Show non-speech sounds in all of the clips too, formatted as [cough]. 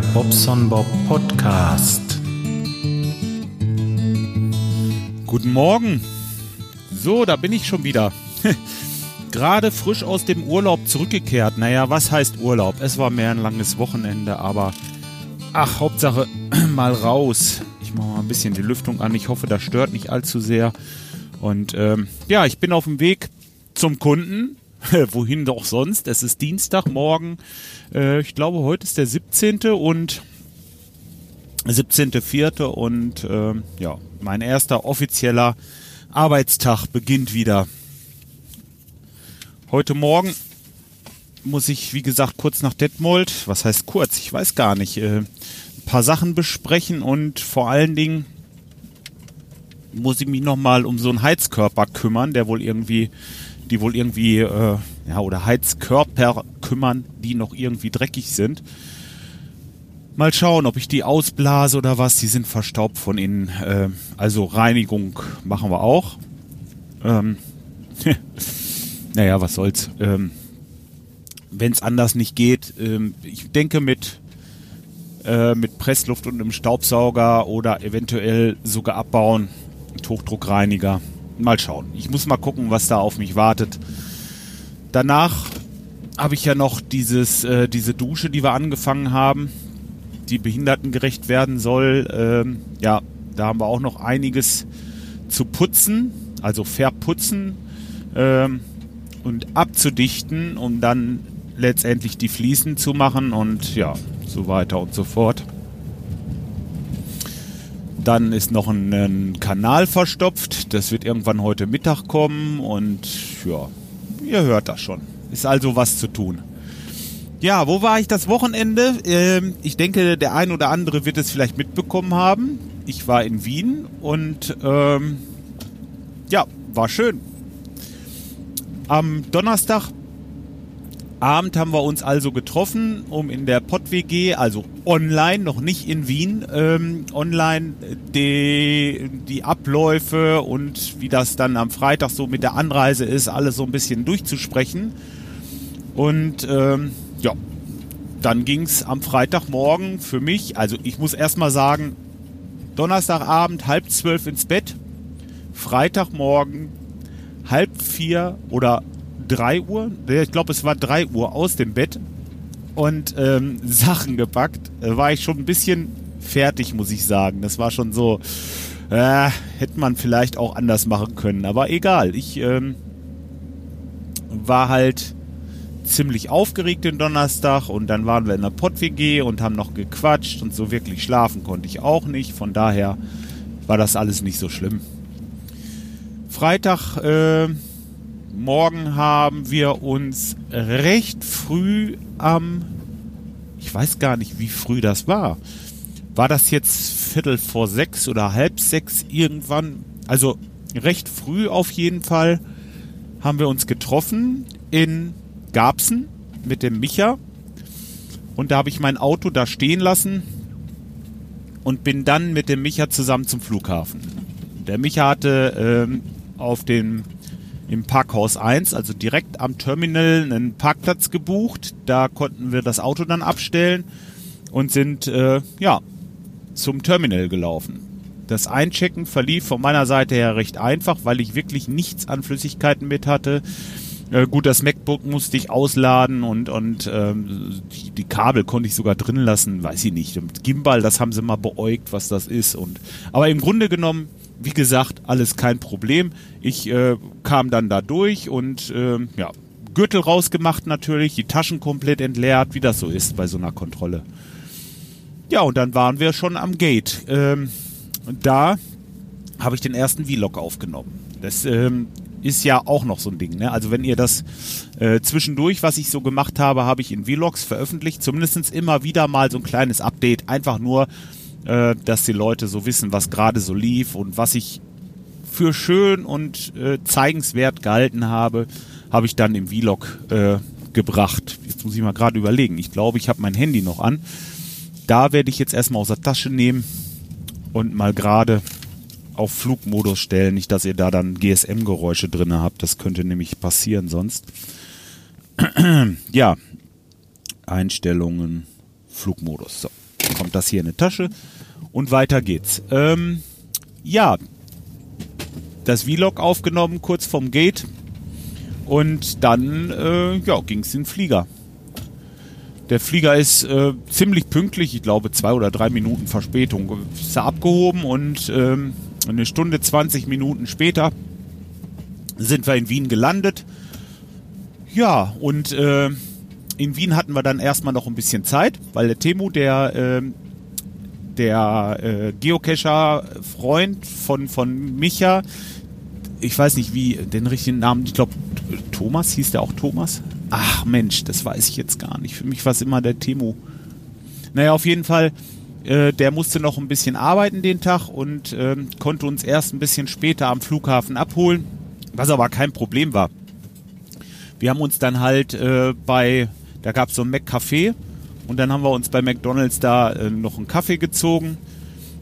Bobson Bob Podcast. Guten Morgen. So, da bin ich schon wieder. [laughs] Gerade frisch aus dem Urlaub zurückgekehrt. Naja, was heißt Urlaub? Es war mehr ein langes Wochenende, aber ach, Hauptsache [clears throat] mal raus. Ich mache mal ein bisschen die Lüftung an. Ich hoffe, das stört nicht allzu sehr. Und ähm, ja, ich bin auf dem Weg zum Kunden. [laughs] Wohin doch sonst? Es ist Dienstagmorgen. Äh, ich glaube, heute ist der 17. und 17.04. und äh, ja, mein erster offizieller Arbeitstag beginnt wieder. Heute Morgen muss ich, wie gesagt, kurz nach Detmold, was heißt kurz, ich weiß gar nicht, äh, ein paar Sachen besprechen und vor allen Dingen muss ich mich nochmal um so einen Heizkörper kümmern, der wohl irgendwie, die wohl irgendwie, äh, ja, oder Heizkörper kümmern, die noch irgendwie dreckig sind. Mal schauen, ob ich die ausblase oder was. Die sind verstaubt von innen. Äh, also Reinigung machen wir auch. Ähm, [laughs] naja, was soll's. Ähm, Wenn es anders nicht geht, ähm, ich denke mit äh, mit Pressluft und einem Staubsauger oder eventuell sogar abbauen mit Hochdruckreiniger. Mal schauen. Ich muss mal gucken, was da auf mich wartet. Danach habe ich ja noch dieses, äh, diese Dusche, die wir angefangen haben, die behindertengerecht werden soll. Ähm, ja, da haben wir auch noch einiges zu putzen, also verputzen ähm, und abzudichten, um dann letztendlich die Fliesen zu machen und ja, so weiter und so fort. Dann ist noch ein, ein Kanal verstopft. Das wird irgendwann heute Mittag kommen und ja, ihr hört das schon. Ist also was zu tun. Ja, wo war ich das Wochenende? Ähm, ich denke, der ein oder andere wird es vielleicht mitbekommen haben. Ich war in Wien und ähm, ja, war schön. Am Donnerstag Abend haben wir uns also getroffen, um in der Pott-WG, also online, noch nicht in Wien, ähm, online die, die Abläufe und wie das dann am Freitag so mit der Anreise ist, alles so ein bisschen durchzusprechen. Und ähm, ja, dann ging es am Freitagmorgen für mich, also ich muss erstmal sagen, Donnerstagabend halb zwölf ins Bett, Freitagmorgen halb vier oder 3 Uhr, ich glaube es war 3 Uhr aus dem Bett und ähm, [laughs] Sachen gepackt, äh, war ich schon ein bisschen fertig, muss ich sagen. Das war schon so, äh, hätte man vielleicht auch anders machen können, aber egal. Ich ähm, war halt ziemlich aufgeregt den Donnerstag und dann waren wir in der Pott-WG und haben noch gequatscht und so wirklich schlafen konnte ich auch nicht. Von daher war das alles nicht so schlimm. Freitag, äh, morgen haben wir uns recht früh am, ich weiß gar nicht, wie früh das war. War das jetzt Viertel vor sechs oder halb sechs irgendwann? Also recht früh auf jeden Fall haben wir uns getroffen in Garbsen mit dem Micha. Und da habe ich mein Auto da stehen lassen und bin dann mit dem Micha zusammen zum Flughafen. Der Micha hatte ähm, auf dem im Parkhaus 1, also direkt am Terminal, einen Parkplatz gebucht. Da konnten wir das Auto dann abstellen und sind äh, ja zum Terminal gelaufen. Das Einchecken verlief von meiner Seite her recht einfach, weil ich wirklich nichts an Flüssigkeiten mit hatte. Äh, gut, das MacBook musste ich ausladen und, und ähm, die, die, Kabel konnte ich sogar drin lassen, weiß ich nicht. Und Gimbal, das haben sie mal beäugt, was das ist. Und, aber im Grunde genommen wie gesagt, alles kein Problem. Ich äh, kam dann da durch und äh, ja, Gürtel rausgemacht natürlich, die Taschen komplett entleert, wie das so ist bei so einer Kontrolle. Ja, und dann waren wir schon am Gate. Ähm, und da habe ich den ersten Vlog aufgenommen. Das ähm, ist ja auch noch so ein Ding. Ne? Also wenn ihr das äh, zwischendurch, was ich so gemacht habe, habe ich in Vlogs veröffentlicht. Zumindest immer wieder mal so ein kleines Update. Einfach nur, äh, dass die Leute so wissen, was gerade so lief und was ich für schön und äh, zeigenswert gehalten habe, habe ich dann im Vlog äh, gebracht. Jetzt muss ich mal gerade überlegen. Ich glaube, ich habe mein Handy noch an. Da werde ich jetzt erstmal aus der Tasche nehmen und mal gerade auf Flugmodus stellen. Nicht, dass ihr da dann GSM-Geräusche drin habt. Das könnte nämlich passieren sonst. [clears throat] ja. Einstellungen, Flugmodus. So. kommt das hier in eine Tasche und weiter geht's. Ähm, ja, das Vlog aufgenommen kurz vom Gate und dann äh, ja, ging es in den Flieger. Der Flieger ist äh, ziemlich pünktlich, ich glaube zwei oder drei Minuten Verspätung. Ist er abgehoben und ähm, eine Stunde 20 Minuten später sind wir in Wien gelandet. Ja, und äh, in Wien hatten wir dann erstmal noch ein bisschen Zeit, weil der Temu, der, äh, der äh, Geocacher-Freund von, von Micha, ich weiß nicht wie, den richtigen Namen, ich glaube Thomas, hieß der auch Thomas? Ach Mensch, das weiß ich jetzt gar nicht. Für mich war es immer der Temu. Naja, auf jeden Fall, äh, der musste noch ein bisschen arbeiten den Tag und äh, konnte uns erst ein bisschen später am Flughafen abholen, was aber kein Problem war. Wir haben uns dann halt äh, bei, da gab es so ein Mac-Café und dann haben wir uns bei McDonalds da äh, noch einen Kaffee gezogen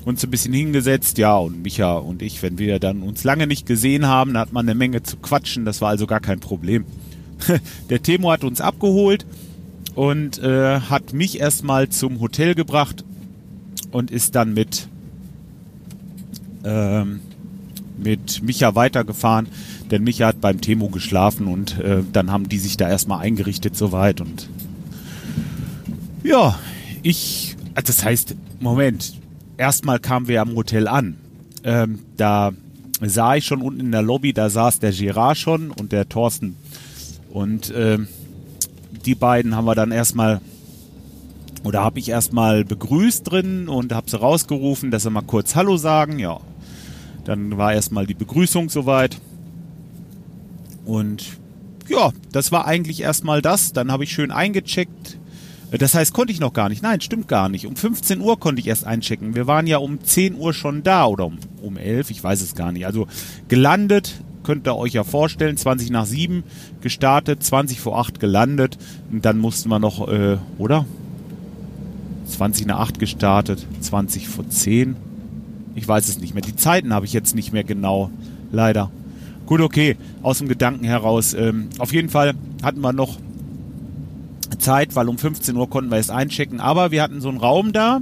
uns ein bisschen hingesetzt, ja, und Micha und ich, wenn wir dann uns lange nicht gesehen haben, da hat man eine Menge zu quatschen, das war also gar kein Problem. [laughs] Der Temo hat uns abgeholt und äh, hat mich erstmal zum Hotel gebracht und ist dann mit, ähm, mit Micha weitergefahren, denn Micha hat beim Temo geschlafen und äh, dann haben die sich da erstmal eingerichtet soweit und ja, ich, also das heißt, Moment, erstmal kamen wir am Hotel an. Ähm, da sah ich schon unten in der Lobby, da saß der Girard schon und der Thorsten. Und ähm, die beiden haben wir dann erstmal, oder habe ich erstmal begrüßt drin und habe sie rausgerufen, dass sie mal kurz Hallo sagen. Ja, dann war erstmal die Begrüßung soweit. Und ja, das war eigentlich erstmal das. Dann habe ich schön eingecheckt das heißt, konnte ich noch gar nicht. Nein, stimmt gar nicht. Um 15 Uhr konnte ich erst einchecken. Wir waren ja um 10 Uhr schon da oder um, um 11, ich weiß es gar nicht. Also gelandet, könnt ihr euch ja vorstellen, 20 nach 7 gestartet, 20 vor 8 gelandet. Und dann mussten wir noch, äh, oder? 20 nach 8 gestartet, 20 vor 10. Ich weiß es nicht mehr. Die Zeiten habe ich jetzt nicht mehr genau, leider. Gut, okay, aus dem Gedanken heraus. Ähm, auf jeden Fall hatten wir noch Zeit, weil um 15 Uhr konnten wir es einchecken. Aber wir hatten so einen Raum da,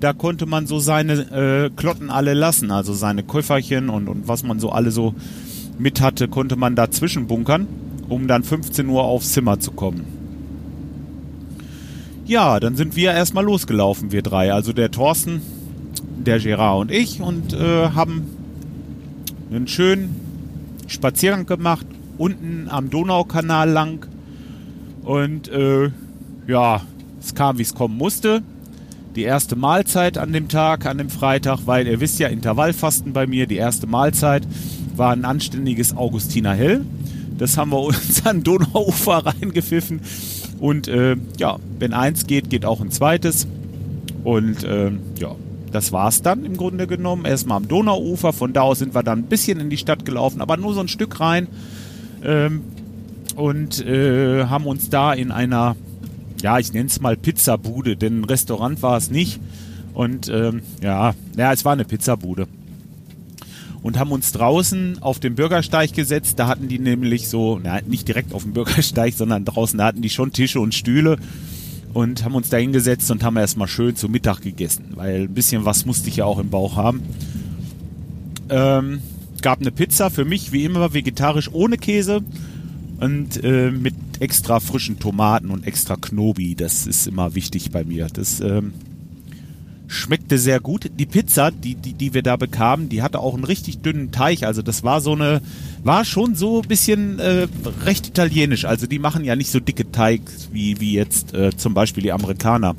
da konnte man so seine äh, Klotten alle lassen, also seine Käuferchen und, und was man so alle so mit hatte, konnte man da zwischenbunkern, um dann 15 Uhr aufs Zimmer zu kommen. Ja, dann sind wir erstmal losgelaufen, wir drei. Also der Thorsten, der Gerard und ich und äh, haben einen schönen Spaziergang gemacht, unten am Donaukanal lang und äh, ja, es kam, wie es kommen musste. Die erste Mahlzeit an dem Tag, an dem Freitag, weil ihr wisst ja, Intervallfasten bei mir, die erste Mahlzeit war ein anständiges Augustiner Hell. Das haben wir uns an Donauufer reingepfiffen. Und äh, ja, wenn eins geht, geht auch ein zweites. Und äh, ja, das war's dann im Grunde genommen. Erstmal am Donauufer. Von da aus sind wir dann ein bisschen in die Stadt gelaufen, aber nur so ein Stück rein. Ähm, und äh, haben uns da in einer, ja, ich nenne es mal Pizzabude, denn ein Restaurant war es nicht. Und ähm, ja, ja, es war eine Pizzabude. Und haben uns draußen auf den Bürgersteig gesetzt. Da hatten die nämlich so, na, nicht direkt auf dem Bürgersteig, [laughs] sondern draußen, da hatten die schon Tische und Stühle. Und haben uns da hingesetzt und haben erstmal schön zu Mittag gegessen. Weil ein bisschen was musste ich ja auch im Bauch haben. Ähm, gab eine Pizza für mich, wie immer, vegetarisch ohne Käse und äh, mit extra frischen Tomaten und extra Knobi. Das ist immer wichtig bei mir. Das ähm, schmeckte sehr gut. Die Pizza, die, die, die wir da bekamen, die hatte auch einen richtig dünnen Teig. Also das war so eine, war schon so ein bisschen äh, recht italienisch. Also die machen ja nicht so dicke Teig wie, wie jetzt äh, zum Beispiel die Amerikaner.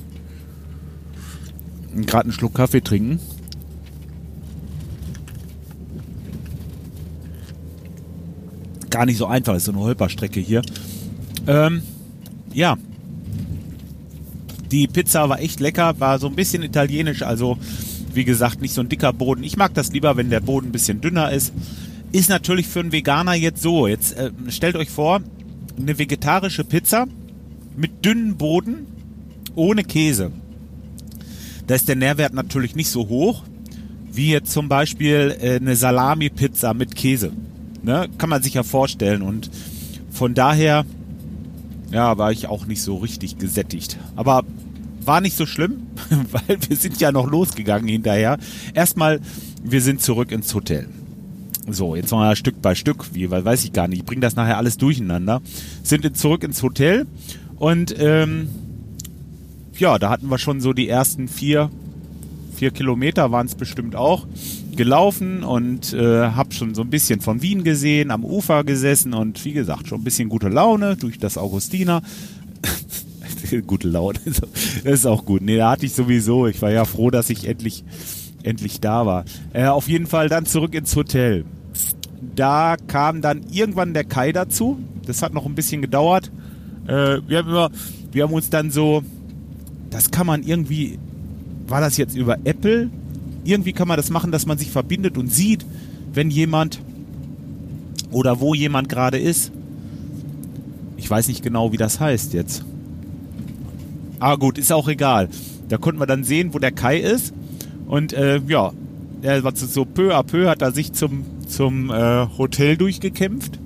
Gerade einen Schluck Kaffee trinken. Gar nicht so einfach ist, so eine Holperstrecke hier. Ähm, ja. Die Pizza war echt lecker, war so ein bisschen italienisch, also wie gesagt, nicht so ein dicker Boden. Ich mag das lieber, wenn der Boden ein bisschen dünner ist. Ist natürlich für einen Veganer jetzt so. Jetzt äh, stellt euch vor, eine vegetarische Pizza mit dünnen Boden ohne Käse. Da ist der Nährwert natürlich nicht so hoch wie jetzt zum Beispiel äh, eine Salami-Pizza mit Käse. Ne? Kann man sich ja vorstellen. Und von daher, ja, war ich auch nicht so richtig gesättigt. Aber war nicht so schlimm. [laughs] weil wir sind ja noch losgegangen hinterher. Erstmal, wir sind zurück ins Hotel. So, jetzt mal Stück bei Stück, wie, weiß ich gar nicht. Ich bringe das nachher alles durcheinander. Sind zurück ins Hotel und ähm, ja, da hatten wir schon so die ersten vier, vier Kilometer waren es bestimmt auch gelaufen und äh, habe schon so ein bisschen von Wien gesehen, am Ufer gesessen und wie gesagt schon ein bisschen gute Laune durch das Augustiner. [laughs] gute Laune, [laughs] das ist auch gut. Nee, da hatte ich sowieso. Ich war ja froh, dass ich endlich endlich da war. Äh, auf jeden Fall dann zurück ins Hotel. Da kam dann irgendwann der Kai dazu. Das hat noch ein bisschen gedauert. Äh, wir, haben immer, wir haben uns dann so, das kann man irgendwie, war das jetzt über Apple? Irgendwie kann man das machen, dass man sich verbindet und sieht, wenn jemand oder wo jemand gerade ist. Ich weiß nicht genau, wie das heißt jetzt. Aber gut, ist auch egal. Da konnten wir dann sehen, wo der Kai ist. Und äh, ja, er war so peu à peu hat er sich zum, zum äh, Hotel durchgekämpft.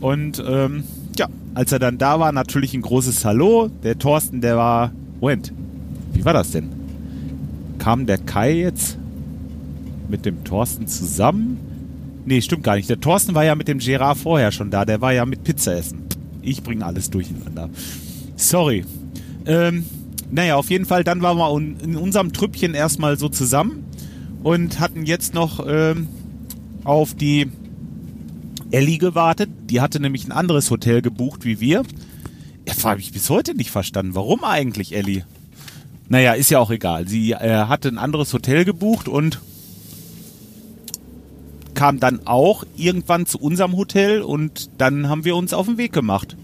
Und ähm, ja, als er dann da war, natürlich ein großes Hallo. Der Thorsten, der war. Moment, wie war das denn? Kam der Kai jetzt mit dem Thorsten zusammen? Nee, stimmt gar nicht. Der Thorsten war ja mit dem Gerard vorher schon da. Der war ja mit Pizza essen. Ich bringe alles durcheinander. Sorry. Ähm, naja, auf jeden Fall, dann waren wir in unserem Trüppchen erstmal so zusammen und hatten jetzt noch ähm, auf die Ellie gewartet. Die hatte nämlich ein anderes Hotel gebucht wie wir. Das habe ich bis heute nicht verstanden. Warum eigentlich, Ellie? Naja, ist ja auch egal. Sie äh, hatte ein anderes Hotel gebucht und kam dann auch irgendwann zu unserem Hotel und dann haben wir uns auf den Weg gemacht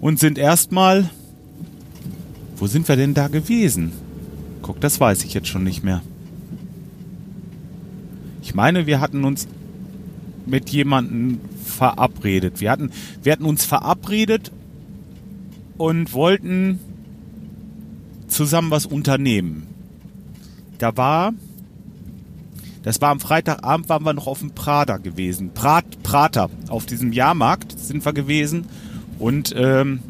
und sind erstmal wo sind wir denn da gewesen? Guck, das weiß ich jetzt schon nicht mehr. Ich meine, wir hatten uns mit jemandem verabredet. Wir hatten, wir hatten uns verabredet und wollten zusammen was unternehmen. Da war, das war am Freitagabend, waren wir noch auf dem Prater gewesen. Prat, Prater, auf diesem Jahrmarkt sind wir gewesen. Und ähm,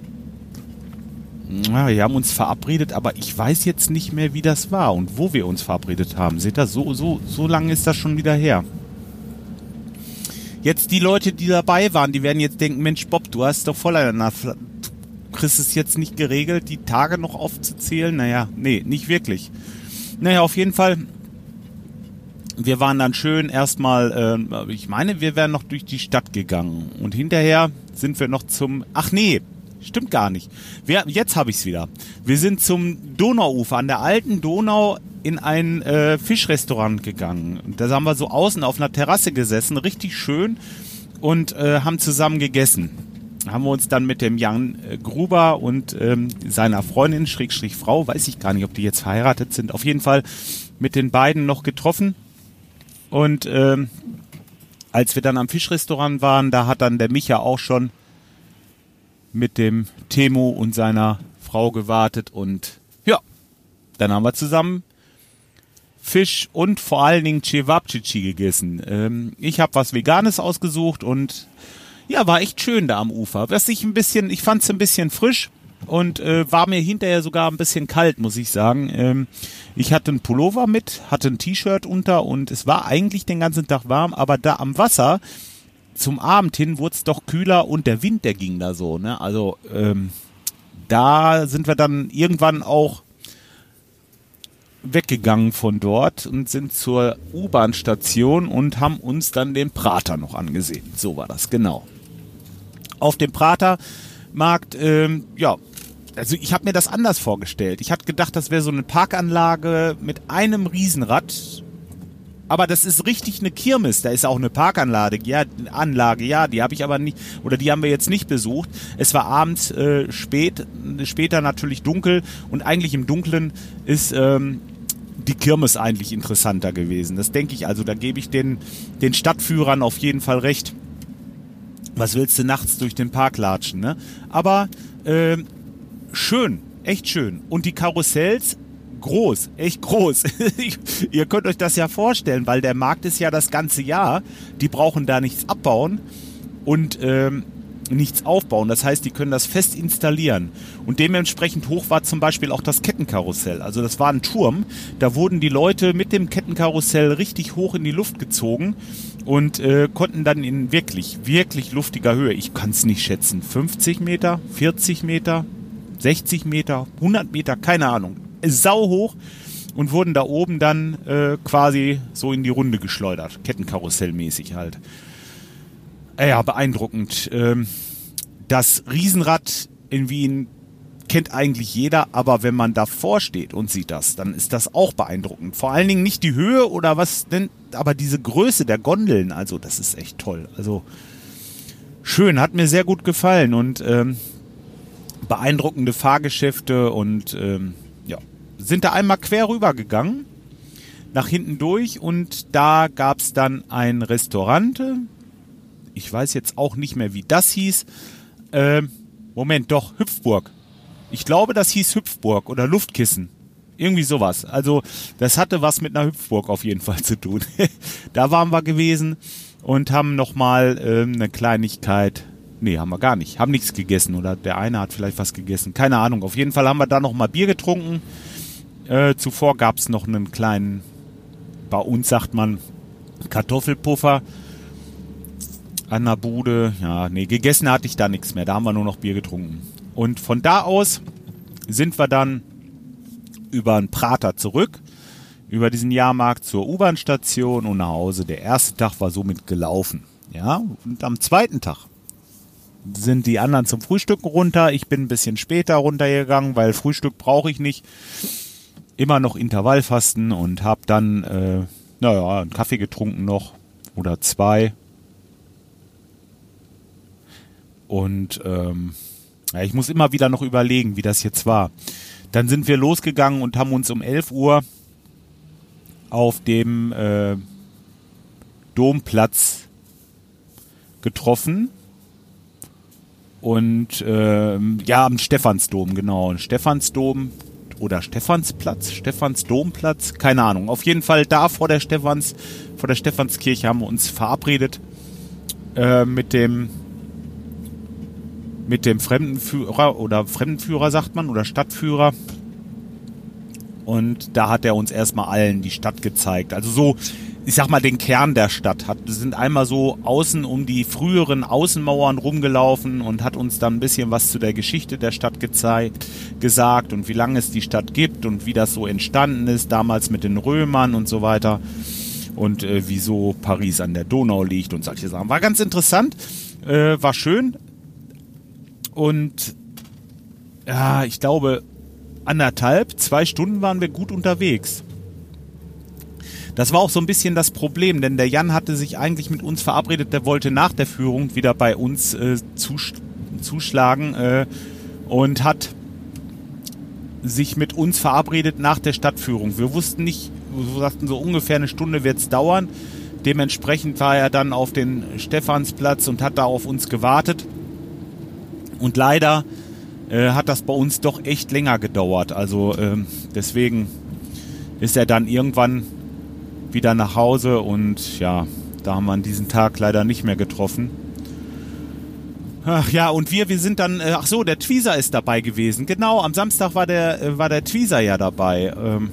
ja, wir haben uns verabredet, aber ich weiß jetzt nicht mehr, wie das war und wo wir uns verabredet haben. Seht ihr, so, so, so lange ist das schon wieder her. Jetzt die Leute, die dabei waren, die werden jetzt denken, Mensch, Bob, du hast doch voll du kriegst es jetzt nicht geregelt, die Tage noch aufzuzählen. Naja, nee, nicht wirklich. Naja, auf jeden Fall, wir waren dann schön erstmal, äh, ich meine, wir wären noch durch die Stadt gegangen und hinterher sind wir noch zum, ach nee, Stimmt gar nicht. Wir, jetzt habe ich es wieder. Wir sind zum Donauufer an der alten Donau in ein äh, Fischrestaurant gegangen. Da haben wir so außen auf einer Terrasse gesessen, richtig schön und äh, haben zusammen gegessen. Haben wir uns dann mit dem Jan äh, Gruber und ähm, seiner Freundin, Schrägstrich Frau, weiß ich gar nicht, ob die jetzt verheiratet sind, auf jeden Fall mit den beiden noch getroffen. Und ähm, als wir dann am Fischrestaurant waren, da hat dann der Micha auch schon mit dem Temo und seiner Frau gewartet und ja, dann haben wir zusammen Fisch und vor allen Dingen Cevapcici gegessen. Ähm, ich habe was Veganes ausgesucht und ja, war echt schön da am Ufer. Was ich ein bisschen, ich fand es ein bisschen frisch und äh, war mir hinterher sogar ein bisschen kalt, muss ich sagen. Ähm, ich hatte einen Pullover mit, hatte ein T-Shirt unter und es war eigentlich den ganzen Tag warm, aber da am Wasser zum Abend hin wurde es doch kühler und der Wind, der ging da so. Ne? Also ähm, da sind wir dann irgendwann auch weggegangen von dort und sind zur U-Bahn-Station und haben uns dann den Prater noch angesehen. So war das, genau. Auf dem Pratermarkt, ähm, ja, also ich habe mir das anders vorgestellt. Ich hatte gedacht, das wäre so eine Parkanlage mit einem Riesenrad aber das ist richtig eine Kirmes. Da ist auch eine Parkanlage, ja, Anlage, ja, die habe ich aber nicht, oder die haben wir jetzt nicht besucht. Es war abends äh, spät, später natürlich dunkel und eigentlich im Dunkeln ist ähm, die Kirmes eigentlich interessanter gewesen. Das denke ich also. Da gebe ich den, den Stadtführern auf jeden Fall recht. Was willst du nachts durch den Park latschen, ne? Aber äh, schön, echt schön. Und die Karussells groß, echt groß. [laughs] Ihr könnt euch das ja vorstellen, weil der Markt ist ja das ganze Jahr. Die brauchen da nichts abbauen. Und ähm, nichts aufbauen. Das heißt, die können das fest installieren. Und dementsprechend hoch war zum Beispiel auch das Kettenkarussell. Also das war ein Turm. Da wurden die Leute mit dem Kettenkarussell richtig hoch in die Luft gezogen und äh, konnten dann in wirklich, wirklich luftiger Höhe, ich kann es nicht schätzen, 50 Meter, 40 Meter, 60 Meter, 100 Meter, keine Ahnung, sau hoch und wurden da oben dann äh, quasi so in die Runde geschleudert, Kettenkarussellmäßig halt. Ja, beeindruckend. Ähm, das Riesenrad in Wien kennt eigentlich jeder, aber wenn man davor steht und sieht das, dann ist das auch beeindruckend. Vor allen Dingen nicht die Höhe oder was denn, aber diese Größe der Gondeln, also das ist echt toll. Also schön, hat mir sehr gut gefallen und ähm, beeindruckende Fahrgeschäfte und ähm, ja, sind da einmal quer rübergegangen, nach hinten durch und da gab's dann ein Restaurant. Ich weiß jetzt auch nicht mehr, wie das hieß. Ähm, Moment, doch, Hüpfburg. Ich glaube, das hieß Hüpfburg oder Luftkissen. Irgendwie sowas. Also, das hatte was mit einer Hüpfburg auf jeden Fall zu tun. [laughs] da waren wir gewesen und haben nochmal ähm, eine Kleinigkeit. Nee, haben wir gar nicht. Haben nichts gegessen oder der eine hat vielleicht was gegessen. Keine Ahnung. Auf jeden Fall haben wir da nochmal Bier getrunken. Äh, zuvor gab's noch einen kleinen, bei uns sagt man, Kartoffelpuffer an der Bude. Ja, nee, gegessen hatte ich da nichts mehr. Da haben wir nur noch Bier getrunken. Und von da aus sind wir dann über einen Prater zurück, über diesen Jahrmarkt zur U-Bahn-Station und nach Hause. Der erste Tag war somit gelaufen. Ja, und am zweiten Tag sind die anderen zum Frühstücken runter. Ich bin ein bisschen später runtergegangen, weil Frühstück brauche ich nicht. Immer noch Intervallfasten und habe dann, äh, naja, einen Kaffee getrunken noch oder zwei. Und ähm, ja, ich muss immer wieder noch überlegen, wie das jetzt war. Dann sind wir losgegangen und haben uns um 11 Uhr auf dem äh, Domplatz getroffen. Und äh, ja, am Stephansdom, genau. Stephansdom oder Stephansplatz, Stephansdomplatz, keine Ahnung. Auf jeden Fall da vor der Stephans, vor der Stephanskirche haben wir uns verabredet äh, mit dem mit dem Fremdenführer oder Fremdenführer sagt man oder Stadtführer. Und da hat er uns erstmal allen die Stadt gezeigt. Also so, ich sag mal, den Kern der Stadt. Hat, wir sind einmal so außen um die früheren Außenmauern rumgelaufen und hat uns dann ein bisschen was zu der Geschichte der Stadt gezeigt, gesagt und wie lange es die Stadt gibt und wie das so entstanden ist, damals mit den Römern und so weiter. Und äh, wieso Paris an der Donau liegt und solche Sachen. War ganz interessant, äh, war schön. Und ja, ich glaube, anderthalb, zwei Stunden waren wir gut unterwegs. Das war auch so ein bisschen das Problem, denn der Jan hatte sich eigentlich mit uns verabredet, der wollte nach der Führung wieder bei uns äh, zus zuschlagen äh, und hat sich mit uns verabredet nach der Stadtführung. Wir wussten nicht, wir sagten so ungefähr eine Stunde wird es dauern. Dementsprechend war er dann auf den Stephansplatz und hat da auf uns gewartet. Und leider äh, hat das bei uns doch echt länger gedauert. Also ähm, deswegen ist er dann irgendwann wieder nach Hause und ja, da haben wir an diesem Tag leider nicht mehr getroffen. Ach ja, und wir, wir sind dann, äh, ach so, der Tweezer ist dabei gewesen. Genau, am Samstag war der, äh, war der Tweezer ja dabei. Ähm,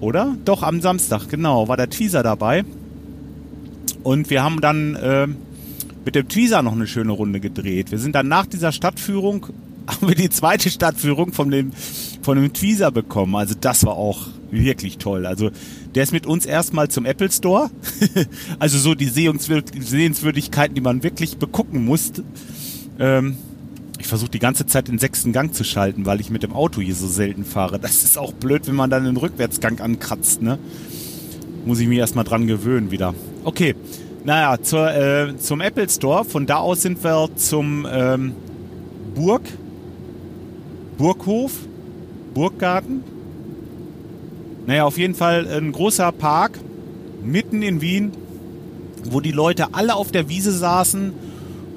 oder? Doch, am Samstag, genau, war der Tweezer dabei. Und wir haben dann äh, mit dem Tweezer noch eine schöne Runde gedreht. Wir sind dann nach dieser Stadtführung, [laughs] haben wir die zweite Stadtführung von dem, von dem Tweezer bekommen. Also das war auch wirklich toll. Also der ist mit uns erstmal zum Apple Store. [laughs] also so die Sehenswürdigkeiten, die man wirklich begucken muss. Ähm, ich versuche die ganze Zeit den sechsten Gang zu schalten, weil ich mit dem Auto hier so selten fahre. Das ist auch blöd, wenn man dann den Rückwärtsgang ankratzt, ne? Muss ich mich erstmal dran gewöhnen wieder. Okay, naja, zur, äh, zum Apple Store. Von da aus sind wir zum ähm, Burg, Burghof, Burggarten. Naja, auf jeden Fall ein großer Park mitten in Wien, wo die Leute alle auf der Wiese saßen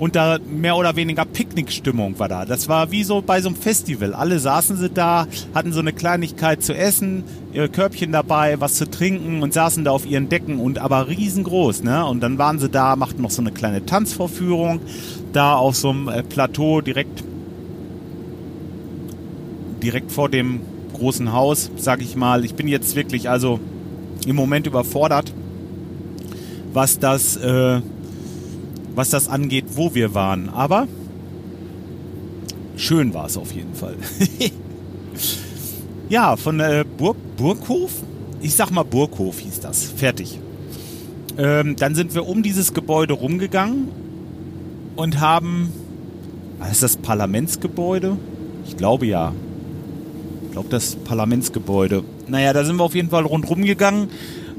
und da mehr oder weniger Picknickstimmung war da. Das war wie so bei so einem Festival. Alle saßen sie da, hatten so eine Kleinigkeit zu essen, ihr Körbchen dabei, was zu trinken und saßen da auf ihren Decken und aber riesengroß, ne? Und dann waren sie da, machten noch so eine kleine Tanzvorführung da auf so einem äh, Plateau direkt direkt vor dem großen Haus, sag ich mal. Ich bin jetzt wirklich also im Moment überfordert, was das äh, was das angeht, wo wir waren. Aber schön war es auf jeden Fall. [laughs] ja, von äh, Burg, Burghof? Ich sag mal Burghof hieß das. Fertig. Ähm, dann sind wir um dieses Gebäude rumgegangen und haben. Was ist das Parlamentsgebäude? Ich glaube ja. Ich glaube das Parlamentsgebäude. Naja, da sind wir auf jeden Fall rundherum gegangen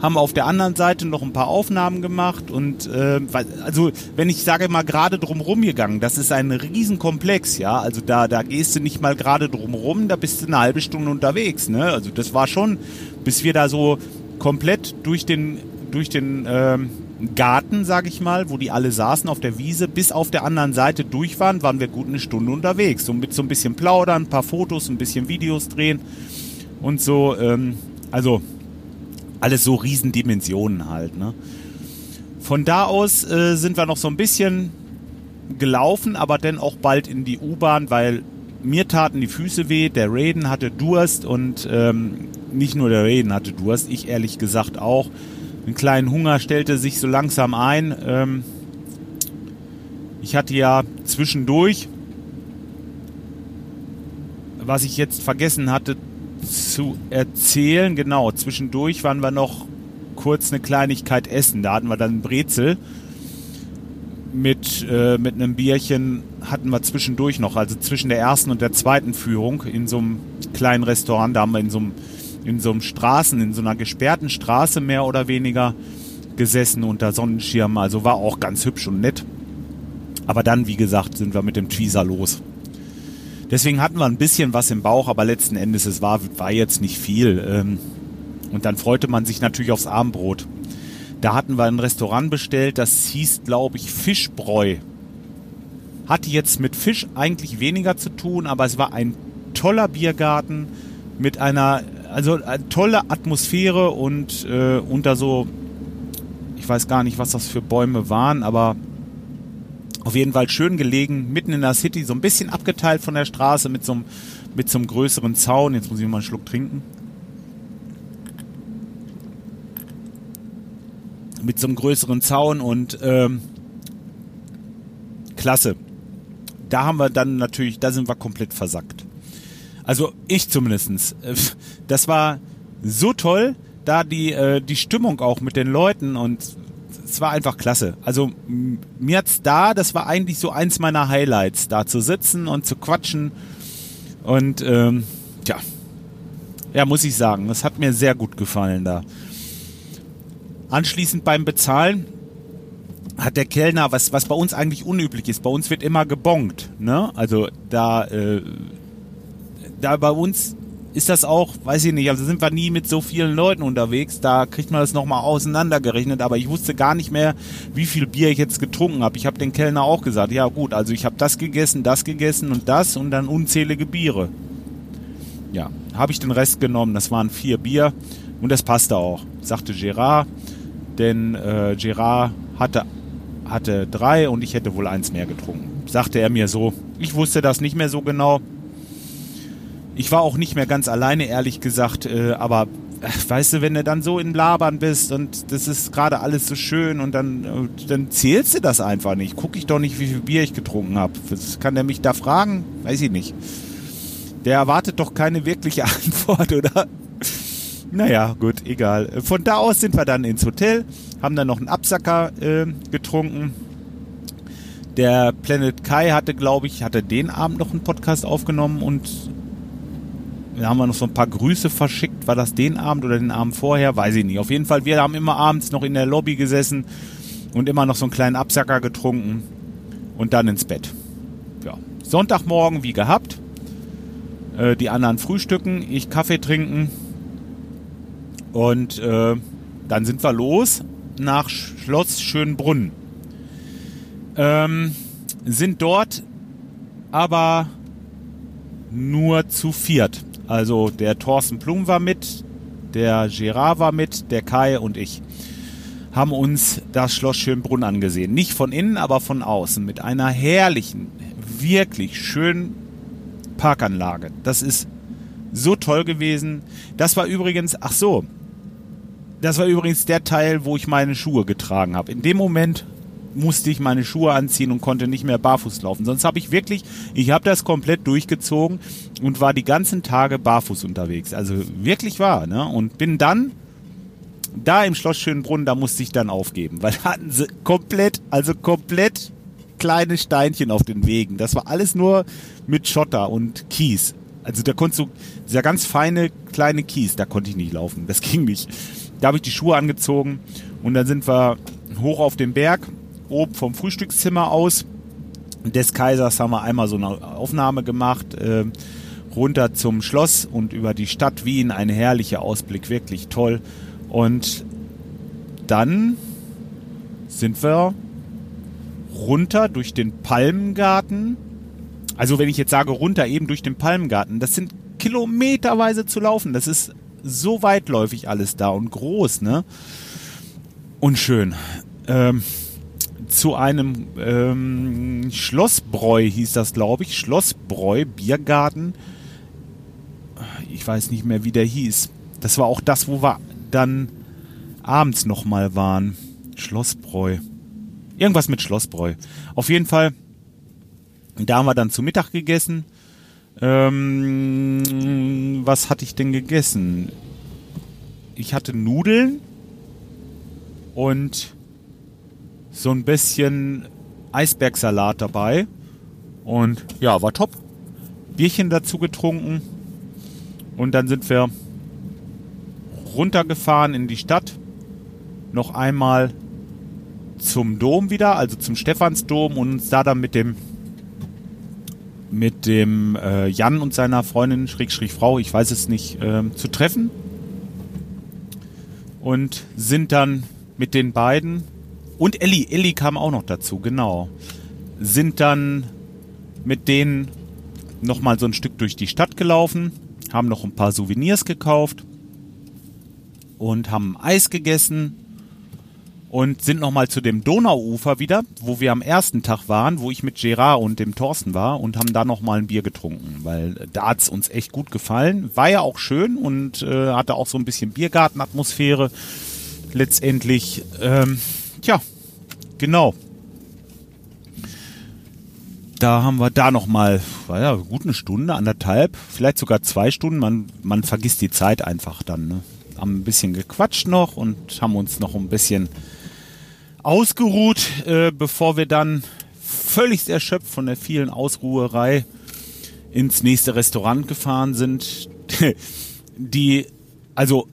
haben auf der anderen Seite noch ein paar Aufnahmen gemacht und äh, also wenn ich sage mal gerade drumherum gegangen, das ist ein Riesenkomplex, ja, also da da gehst du nicht mal gerade drumherum, da bist du eine halbe Stunde unterwegs, ne? Also das war schon, bis wir da so komplett durch den durch den ähm, Garten, sag ich mal, wo die alle saßen auf der Wiese, bis auf der anderen Seite durch waren, waren wir gut eine Stunde unterwegs. So mit so ein bisschen plaudern, ein paar Fotos, ein bisschen Videos drehen und so. Ähm, also alles so Riesendimensionen halt. Ne? Von da aus äh, sind wir noch so ein bisschen gelaufen, aber dann auch bald in die U-Bahn, weil mir taten die Füße weh, der Raiden hatte Durst und ähm, nicht nur der Raiden hatte Durst, ich ehrlich gesagt auch. Einen kleinen Hunger stellte sich so langsam ein. Ähm, ich hatte ja zwischendurch, was ich jetzt vergessen hatte, zu erzählen. Genau, zwischendurch waren wir noch kurz eine Kleinigkeit essen. Da hatten wir dann Brezel. Mit, äh, mit einem Bierchen hatten wir zwischendurch noch, also zwischen der ersten und der zweiten Führung in so einem kleinen Restaurant. Da haben wir in so einem, in so einem Straßen, in so einer gesperrten Straße mehr oder weniger gesessen unter Sonnenschirmen. Also war auch ganz hübsch und nett. Aber dann, wie gesagt, sind wir mit dem Tweezer los. Deswegen hatten wir ein bisschen was im Bauch, aber letzten Endes, es war, war jetzt nicht viel. Ähm, und dann freute man sich natürlich aufs Abendbrot. Da hatten wir ein Restaurant bestellt, das hieß, glaube ich, Fischbräu. Hatte jetzt mit Fisch eigentlich weniger zu tun, aber es war ein toller Biergarten mit einer, also eine tolle Atmosphäre und äh, unter so, ich weiß gar nicht, was das für Bäume waren, aber auf jeden Fall schön gelegen, mitten in der City, so ein bisschen abgeteilt von der Straße mit so einem, mit so einem größeren Zaun. Jetzt muss ich mal einen Schluck trinken. Mit so einem größeren Zaun und ähm, klasse. Da haben wir dann natürlich, da sind wir komplett versackt. Also ich zumindestens. [laughs] Das war so toll, da die, äh, die Stimmung auch mit den Leuten und es war einfach klasse. Also mir hat's da, das war eigentlich so eins meiner Highlights, da zu sitzen und zu quatschen. Und ähm, ja, ja, muss ich sagen, das hat mir sehr gut gefallen da. Anschließend beim Bezahlen hat der Kellner, was, was bei uns eigentlich unüblich ist, bei uns wird immer gebongt. Ne? Also da, äh, da bei uns ist das auch, weiß ich nicht, also sind wir nie mit so vielen Leuten unterwegs, da kriegt man das nochmal auseinandergerechnet, aber ich wusste gar nicht mehr, wie viel Bier ich jetzt getrunken habe. Ich habe den Kellner auch gesagt, ja gut, also ich habe das gegessen, das gegessen und das und dann unzählige Biere. Ja, habe ich den Rest genommen, das waren vier Bier und das passte auch, sagte Gerard, denn äh, Gerard hatte, hatte drei und ich hätte wohl eins mehr getrunken. Sagte er mir so. Ich wusste das nicht mehr so genau. Ich war auch nicht mehr ganz alleine, ehrlich gesagt, äh, aber äh, weißt du, wenn du dann so in Labern bist und das ist gerade alles so schön und dann, äh, dann zählst du das einfach nicht. Guck ich doch nicht, wie viel Bier ich getrunken habe. Kann der mich da fragen? Weiß ich nicht. Der erwartet doch keine wirkliche [laughs] Antwort, oder? Naja, gut, egal. Von da aus sind wir dann ins Hotel, haben dann noch einen Absacker äh, getrunken. Der Planet Kai hatte, glaube ich, hatte den Abend noch einen Podcast aufgenommen und da haben wir noch so ein paar Grüße verschickt. War das den Abend oder den Abend vorher? Weiß ich nicht. Auf jeden Fall, wir haben immer abends noch in der Lobby gesessen und immer noch so einen kleinen Absacker getrunken und dann ins Bett. Ja. Sonntagmorgen wie gehabt. Äh, die anderen frühstücken, ich Kaffee trinken und äh, dann sind wir los nach Schloss Schönbrunn. Ähm, sind dort aber nur zu viert. Also der Thorsten Plum war mit, der Gerard war mit, der Kai und ich haben uns das Schloss Schönbrunn angesehen. Nicht von innen, aber von außen. Mit einer herrlichen, wirklich schönen Parkanlage. Das ist so toll gewesen. Das war übrigens, ach so, das war übrigens der Teil, wo ich meine Schuhe getragen habe. In dem Moment musste ich meine Schuhe anziehen und konnte nicht mehr barfuß laufen. Sonst habe ich wirklich, ich habe das komplett durchgezogen und war die ganzen Tage barfuß unterwegs. Also wirklich wahr, ne? Und bin dann da im Schloss Schönbrunn, da musste ich dann aufgeben, weil hatten sie komplett, also komplett kleine Steinchen auf den Wegen. Das war alles nur mit Schotter und Kies. Also da konntest du, dieser ganz feine kleine Kies, da konnte ich nicht laufen. Das [laughs] ging nicht. Da habe ich die Schuhe angezogen und dann sind wir hoch auf den Berg oben vom Frühstückszimmer aus des Kaisers haben wir einmal so eine Aufnahme gemacht, äh, runter zum Schloss und über die Stadt Wien. Ein herrlicher Ausblick, wirklich toll. Und dann sind wir runter durch den Palmengarten. Also wenn ich jetzt sage runter eben durch den Palmengarten, das sind kilometerweise zu laufen. Das ist so weitläufig alles da und groß, ne? Und schön. Ähm, zu einem ähm, Schlossbräu hieß das, glaube ich. Schlossbräu, Biergarten. Ich weiß nicht mehr, wie der hieß. Das war auch das, wo wir dann abends nochmal waren. Schlossbräu. Irgendwas mit Schlossbräu. Auf jeden Fall, da haben wir dann zu Mittag gegessen. Ähm, was hatte ich denn gegessen? Ich hatte Nudeln und so ein bisschen Eisbergsalat dabei. Und ja, war top. Bierchen dazu getrunken. Und dann sind wir runtergefahren in die Stadt. Noch einmal zum Dom wieder, also zum Stephansdom und uns da dann mit dem mit dem äh, Jan und seiner Freundin, Schrägstrich Frau, ich weiß es nicht, äh, zu treffen. Und sind dann mit den beiden und Ellie, Ellie kam auch noch dazu, genau. Sind dann mit denen nochmal so ein Stück durch die Stadt gelaufen, haben noch ein paar Souvenirs gekauft und haben Eis gegessen und sind nochmal zu dem Donauufer wieder, wo wir am ersten Tag waren, wo ich mit Gerard und dem Thorsten war und haben da nochmal ein Bier getrunken, weil da hat's uns echt gut gefallen. War ja auch schön und äh, hatte auch so ein bisschen Biergartenatmosphäre. Letztendlich, ähm, tja, Genau. Da haben wir da nochmal, war ja gut eine Stunde, anderthalb, vielleicht sogar zwei Stunden. Man, man vergisst die Zeit einfach dann. Ne? Haben ein bisschen gequatscht noch und haben uns noch ein bisschen ausgeruht, äh, bevor wir dann völlig erschöpft von der vielen Ausruherei ins nächste Restaurant gefahren sind. [laughs] die, also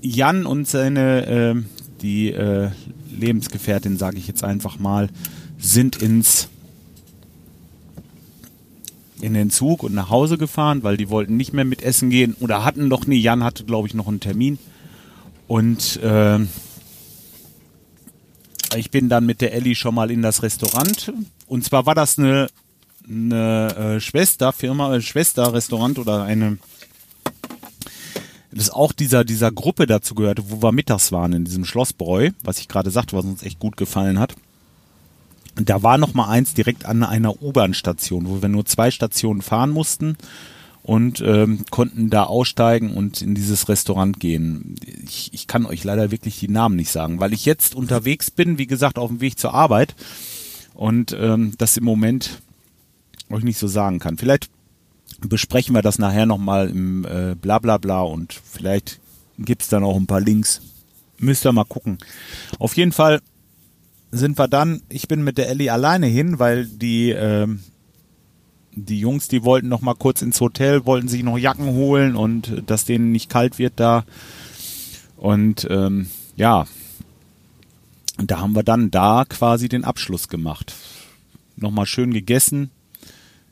Jan und seine, äh, die äh, Lebensgefährtin, sage ich jetzt einfach mal, sind ins in den Zug und nach Hause gefahren, weil die wollten nicht mehr mit essen gehen oder hatten doch nie. Jan hatte, glaube ich, noch einen Termin. Und äh, ich bin dann mit der Ellie schon mal in das Restaurant. Und zwar war das eine, eine äh, Schwesterfirma, äh, Schwesterrestaurant oder eine das auch dieser, dieser Gruppe dazu gehörte, wo wir mittags waren in diesem Schlossbräu, was ich gerade sagte, was uns echt gut gefallen hat. Und da war noch mal eins direkt an einer U-Bahn-Station, wo wir nur zwei Stationen fahren mussten und ähm, konnten da aussteigen und in dieses Restaurant gehen. Ich, ich kann euch leider wirklich die Namen nicht sagen, weil ich jetzt unterwegs bin, wie gesagt, auf dem Weg zur Arbeit und ähm, das im Moment euch nicht so sagen kann. Vielleicht besprechen wir das nachher nochmal im äh, Blablabla und vielleicht gibt's dann auch ein paar Links. Müsst ihr mal gucken. Auf jeden Fall sind wir dann, ich bin mit der Ellie alleine hin, weil die, ähm, die Jungs, die wollten noch mal kurz ins Hotel, wollten sich noch Jacken holen und dass denen nicht kalt wird da. Und ähm, ja, da haben wir dann da quasi den Abschluss gemacht. Nochmal schön gegessen.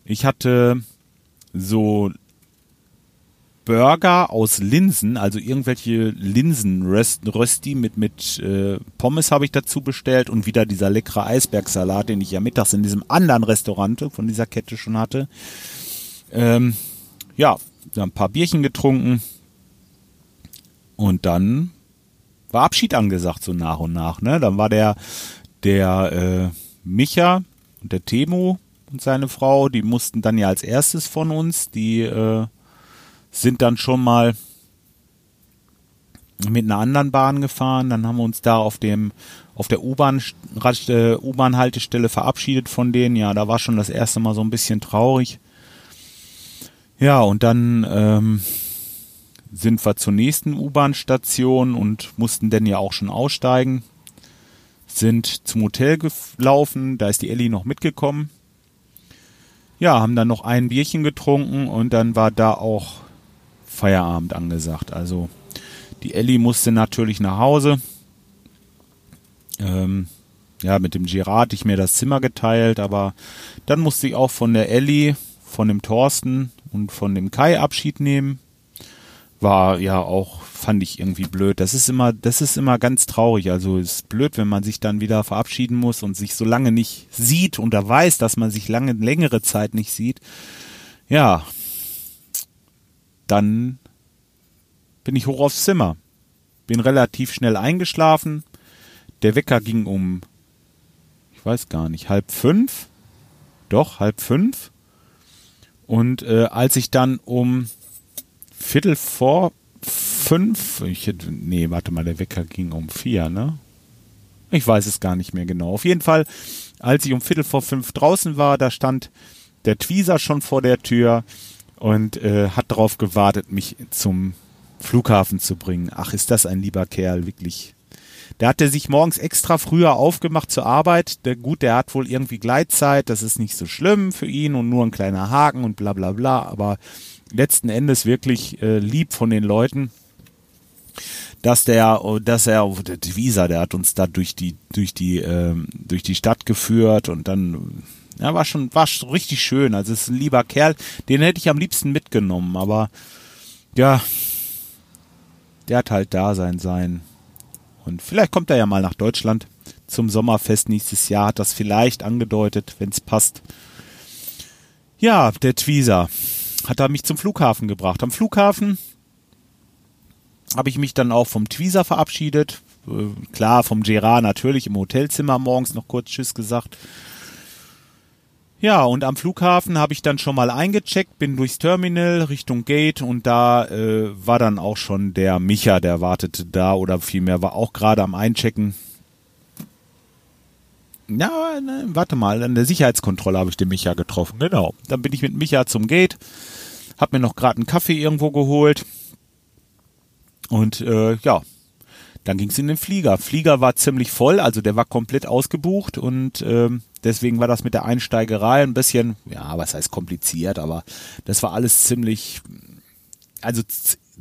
Ich hatte so Burger aus Linsen, also irgendwelche Linsenrösti mit, mit äh, Pommes habe ich dazu bestellt und wieder dieser leckere Eisbergsalat, den ich ja mittags in diesem anderen Restaurant von dieser Kette schon hatte. Ähm, ja, ein paar Bierchen getrunken und dann war Abschied angesagt, so nach und nach. Ne? Dann war der, der äh, Micha und der Temo und seine Frau, die mussten dann ja als erstes von uns, die äh, sind dann schon mal mit einer anderen Bahn gefahren. Dann haben wir uns da auf dem auf der äh, U-Bahn Haltestelle verabschiedet von denen. Ja, da war schon das erste Mal so ein bisschen traurig. Ja, und dann ähm, sind wir zur nächsten U-Bahn-Station und mussten dann ja auch schon aussteigen. Sind zum Hotel gelaufen, da ist die Ellie noch mitgekommen. Ja, haben dann noch ein Bierchen getrunken und dann war da auch Feierabend angesagt. Also die Ellie musste natürlich nach Hause. Ähm, ja, mit dem Girard ich mir das Zimmer geteilt, aber dann musste ich auch von der Ellie, von dem Thorsten und von dem Kai Abschied nehmen. War ja auch, fand ich irgendwie blöd. Das ist immer, das ist immer ganz traurig. Also ist blöd, wenn man sich dann wieder verabschieden muss und sich so lange nicht sieht und da weiß, dass man sich lange, längere Zeit nicht sieht. Ja, dann bin ich hoch aufs Zimmer. Bin relativ schnell eingeschlafen. Der Wecker ging um, ich weiß gar nicht, halb fünf. Doch, halb fünf. Und äh, als ich dann um Viertel vor fünf, ich, nee, warte mal, der Wecker ging um vier, ne? Ich weiß es gar nicht mehr genau. Auf jeden Fall, als ich um Viertel vor fünf draußen war, da stand der Tweezer schon vor der Tür und äh, hat darauf gewartet, mich zum Flughafen zu bringen. Ach, ist das ein lieber Kerl, wirklich. Der hatte sich morgens extra früher aufgemacht zur Arbeit. Der, gut, der hat wohl irgendwie Gleitzeit, das ist nicht so schlimm für ihn und nur ein kleiner Haken und bla bla bla. Aber letzten Endes wirklich äh, lieb von den Leuten, dass der, dass er, der Visa, der hat uns da durch die, durch die, ähm, durch die Stadt geführt und dann ja, war schon, war schon richtig schön. Also es ist ein lieber Kerl. Den hätte ich am liebsten mitgenommen, aber ja, der hat halt da sein sein. Und vielleicht kommt er ja mal nach Deutschland zum Sommerfest nächstes Jahr. Hat das vielleicht angedeutet, wenn es passt. Ja, der Tweezer hat er mich zum Flughafen gebracht. Am Flughafen habe ich mich dann auch vom Tweezer verabschiedet. Äh, klar, vom Gerard natürlich im Hotelzimmer morgens noch kurz Tschüss gesagt. Ja, und am Flughafen habe ich dann schon mal eingecheckt, bin durchs Terminal Richtung Gate und da äh, war dann auch schon der Micha, der wartete da oder vielmehr war auch gerade am Einchecken. Ja, ne, warte mal, an der Sicherheitskontrolle habe ich den Micha getroffen, genau. Dann bin ich mit Micha zum Gate, hab mir noch gerade einen Kaffee irgendwo geholt und äh, ja, dann ging es in den Flieger. Flieger war ziemlich voll, also der war komplett ausgebucht und ähm, deswegen war das mit der Einsteigerei ein bisschen, ja, was heißt kompliziert, aber das war alles ziemlich, also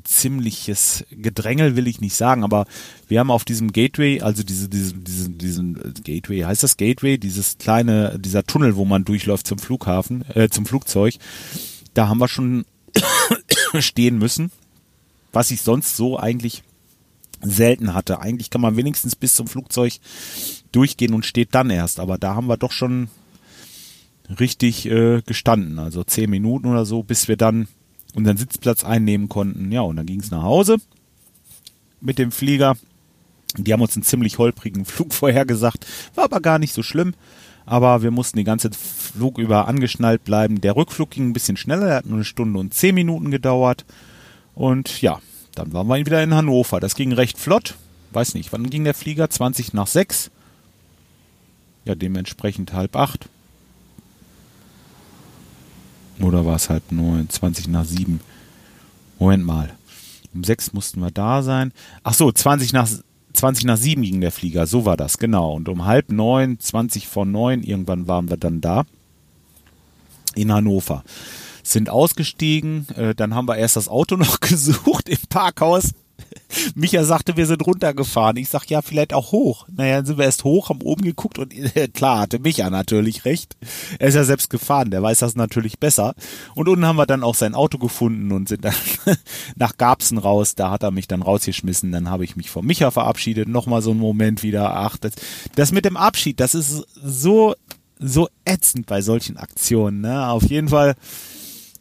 ziemliches Gedrängel will ich nicht sagen, aber wir haben auf diesem Gateway, also diese, diese, diesen, diesen Gateway, heißt das Gateway, dieses kleine, dieser Tunnel, wo man durchläuft zum Flughafen, äh, zum Flugzeug, da haben wir schon [coughs] stehen müssen, was ich sonst so eigentlich selten hatte. Eigentlich kann man wenigstens bis zum Flugzeug durchgehen und steht dann erst. Aber da haben wir doch schon richtig äh, gestanden. Also zehn Minuten oder so, bis wir dann unseren Sitzplatz einnehmen konnten. Ja, und dann ging es nach Hause mit dem Flieger. Die haben uns einen ziemlich holprigen Flug [laughs] vorhergesagt. War aber gar nicht so schlimm. Aber wir mussten die ganze Flug über angeschnallt bleiben. Der Rückflug ging ein bisschen schneller. Der hat nur eine Stunde und zehn Minuten gedauert. Und ja, dann waren wir wieder in Hannover. Das ging recht flott. Weiß nicht, wann ging der Flieger? 20 nach 6. Ja, dementsprechend halb 8. Oder war es halb 9? 20 nach 7. Moment mal. Um 6 mussten wir da sein. Ach so, 20 nach 20 nach 7 ging der Flieger, so war das, genau. Und um halb 9, 20 vor 9, irgendwann waren wir dann da. In Hannover sind ausgestiegen. Äh, dann haben wir erst das Auto [laughs] noch gesucht im Parkhaus. [laughs] Micha sagte, wir sind runtergefahren. Ich sag, ja, vielleicht auch hoch. Naja, dann sind wir erst hoch, haben oben geguckt und [laughs] klar hatte Micha natürlich recht. Er ist ja selbst gefahren, der weiß das natürlich besser. Und unten haben wir dann auch sein Auto gefunden und sind dann [laughs] nach Garbsen raus. Da hat er mich dann rausgeschmissen. Dann habe ich mich von Micha verabschiedet. Nochmal so ein Moment wieder. Ach, das, das mit dem Abschied, das ist so, so ätzend bei solchen Aktionen. Ne? Auf jeden Fall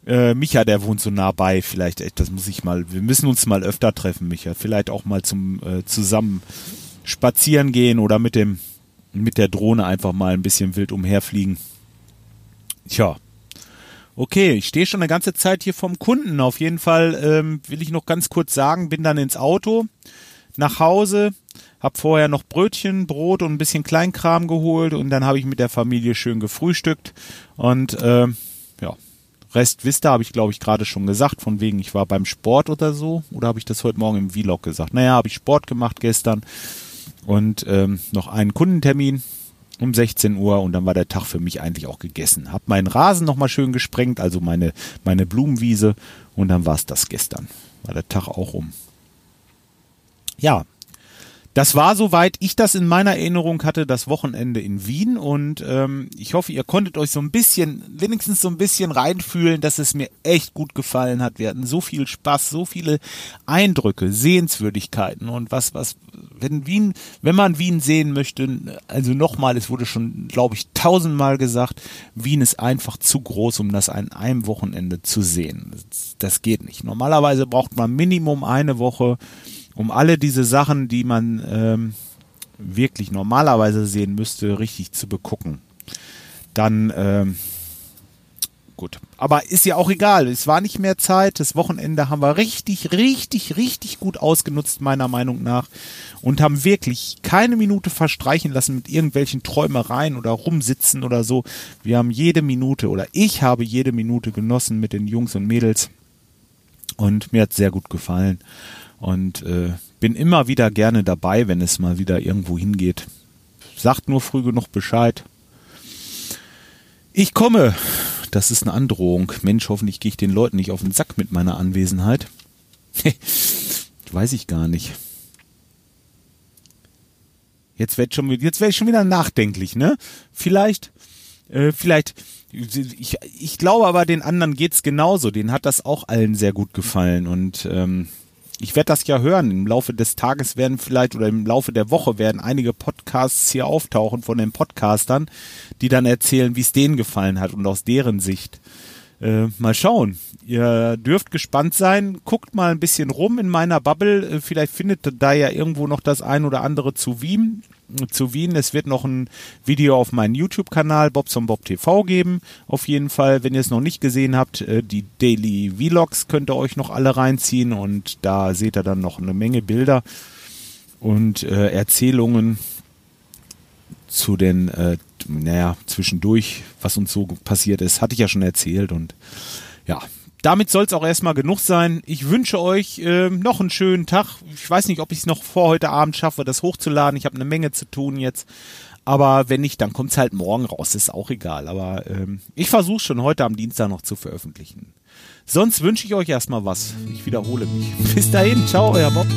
äh, Micha, der wohnt so nah bei, vielleicht, echt, das muss ich mal, wir müssen uns mal öfter treffen, Micha. Vielleicht auch mal zum äh, zusammen spazieren gehen oder mit dem, mit der Drohne einfach mal ein bisschen wild umherfliegen. Tja. Okay, ich stehe schon eine ganze Zeit hier vom Kunden. Auf jeden Fall ähm, will ich noch ganz kurz sagen, bin dann ins Auto, nach Hause, hab vorher noch Brötchen, Brot und ein bisschen Kleinkram geholt und dann habe ich mit der Familie schön gefrühstückt und äh, Rest ihr, habe ich glaube ich gerade schon gesagt, von wegen ich war beim Sport oder so. Oder habe ich das heute Morgen im Vlog gesagt? Naja, habe ich Sport gemacht gestern und ähm, noch einen Kundentermin um 16 Uhr und dann war der Tag für mich eigentlich auch gegessen. Hab meinen Rasen nochmal schön gesprengt, also meine, meine Blumenwiese und dann war es das gestern. War der Tag auch um. Ja, das war soweit ich das in meiner Erinnerung hatte, das Wochenende in Wien und ähm, ich hoffe, ihr konntet euch so ein bisschen, wenigstens so ein bisschen reinfühlen, dass es mir echt gut gefallen hat. Wir hatten so viel Spaß, so viele Eindrücke, Sehenswürdigkeiten und was, was, wenn Wien, wenn man Wien sehen möchte, also nochmal, es wurde schon, glaube ich, tausendmal gesagt, Wien ist einfach zu groß, um das an einem Wochenende zu sehen. Das, das geht nicht. Normalerweise braucht man Minimum eine Woche um alle diese Sachen, die man ähm, wirklich normalerweise sehen müsste, richtig zu begucken. Dann, ähm, gut. Aber ist ja auch egal. Es war nicht mehr Zeit. Das Wochenende haben wir richtig, richtig, richtig gut ausgenutzt, meiner Meinung nach. Und haben wirklich keine Minute verstreichen lassen mit irgendwelchen Träumereien oder rumsitzen oder so. Wir haben jede Minute oder ich habe jede Minute genossen mit den Jungs und Mädels. Und mir hat sehr gut gefallen und äh, bin immer wieder gerne dabei, wenn es mal wieder irgendwo hingeht. Sagt nur früh genug Bescheid. Ich komme. Das ist eine Androhung. Mensch, hoffentlich gehe ich den Leuten nicht auf den Sack mit meiner Anwesenheit. [laughs] Weiß ich gar nicht. Jetzt werd schon, jetzt werde ich schon wieder nachdenklich, ne? Vielleicht, äh, vielleicht, ich, ich glaube aber den anderen geht's genauso. Denen hat das auch allen sehr gut gefallen und ähm, ich werde das ja hören. Im Laufe des Tages werden vielleicht oder im Laufe der Woche werden einige Podcasts hier auftauchen von den Podcastern, die dann erzählen, wie es denen gefallen hat und aus deren Sicht. Äh, mal schauen. Ihr dürft gespannt sein. Guckt mal ein bisschen rum in meiner Bubble. Äh, vielleicht findet da ja irgendwo noch das ein oder andere zu Wien zu Wien. Es wird noch ein Video auf meinem YouTube-Kanal Bobson Bob TV geben. Auf jeden Fall, wenn ihr es noch nicht gesehen habt, äh, die Daily Vlogs könnt ihr euch noch alle reinziehen und da seht ihr dann noch eine Menge Bilder und äh, Erzählungen zu den, äh, naja, zwischendurch, was uns so passiert ist, hatte ich ja schon erzählt und ja, damit soll es auch erstmal genug sein. Ich wünsche euch äh, noch einen schönen Tag. Ich weiß nicht, ob ich es noch vor heute Abend schaffe, das hochzuladen. Ich habe eine Menge zu tun jetzt. Aber wenn nicht, dann kommt es halt morgen raus. Ist auch egal. Aber ähm, ich versuche schon heute am Dienstag noch zu veröffentlichen. Sonst wünsche ich euch erstmal was. Ich wiederhole mich. Bis dahin. Ciao, euer Bob.